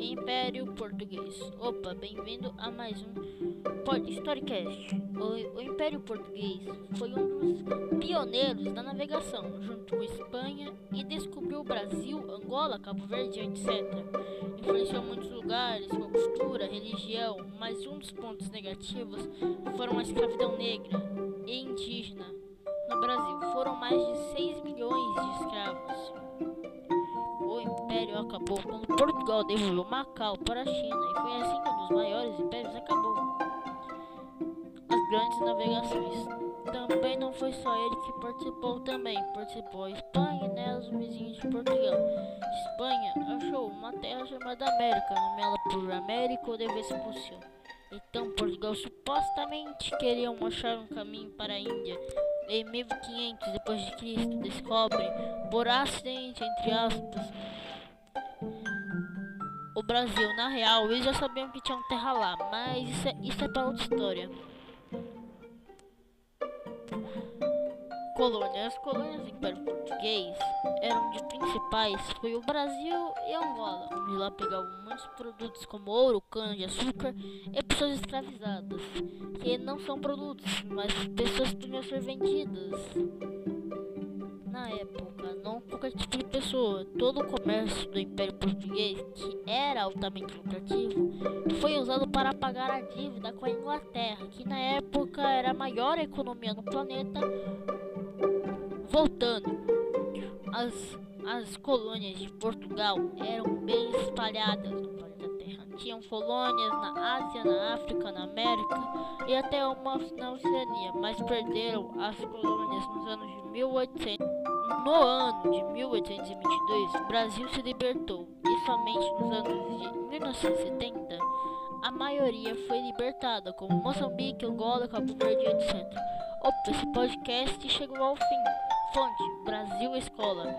Império Português. Opa, bem-vindo a mais um Storycast. O, o, Império Português foi um dos pioneiros da navegação, junto com Espanha, e descobriu o Brasil, Angola, Cabo Verde, etc. Influenciou muitos lugares, sua cultura, religião, mas um dos pontos negativos foram a escravidão negra e indígena no Brasil. Foram mais de 6 milhões império acabou quando Portugal devolveu Macau para a China e foi assim que um dos maiores impérios acabou. As grandes navegações. Também não foi só ele que participou também, participou a Espanha e nela os vizinhos de Portugal. Espanha achou uma terra chamada América, nomeada por Américo de Vespucio. Então Portugal supostamente queriam achar um caminho para a Índia. Em 1500 depois de Cristo descobre por acidente entre aspas o Brasil. Na real, eles já sabiam que tinham terra lá, mas isso é, isso é para outra história. Colônias. As colônias do Império Português eram de principais foi o Brasil e Angola, onde lá pegavam muitos produtos como ouro, cana açúcar e pessoas escravizadas, que não são produtos, mas pessoas que podiam ser vendidas na época, não qualquer tipo de pessoa. Todo o comércio do Império Português, que era altamente lucrativo, foi usado para pagar a dívida com a Inglaterra, que na época era a maior economia no planeta. Voltando, as, as colônias de Portugal eram bem espalhadas no planeta. Tinham colônias na Ásia, na África, na América e até uma na Oceania, mas perderam as colônias nos anos de 1800. No ano de 1822, o Brasil se libertou e somente nos anos de 1970 a maioria foi libertada, como Moçambique, Angola, Cabo Verde, etc. Opa, esse podcast chegou ao fim. Fonte: Brasil Escola.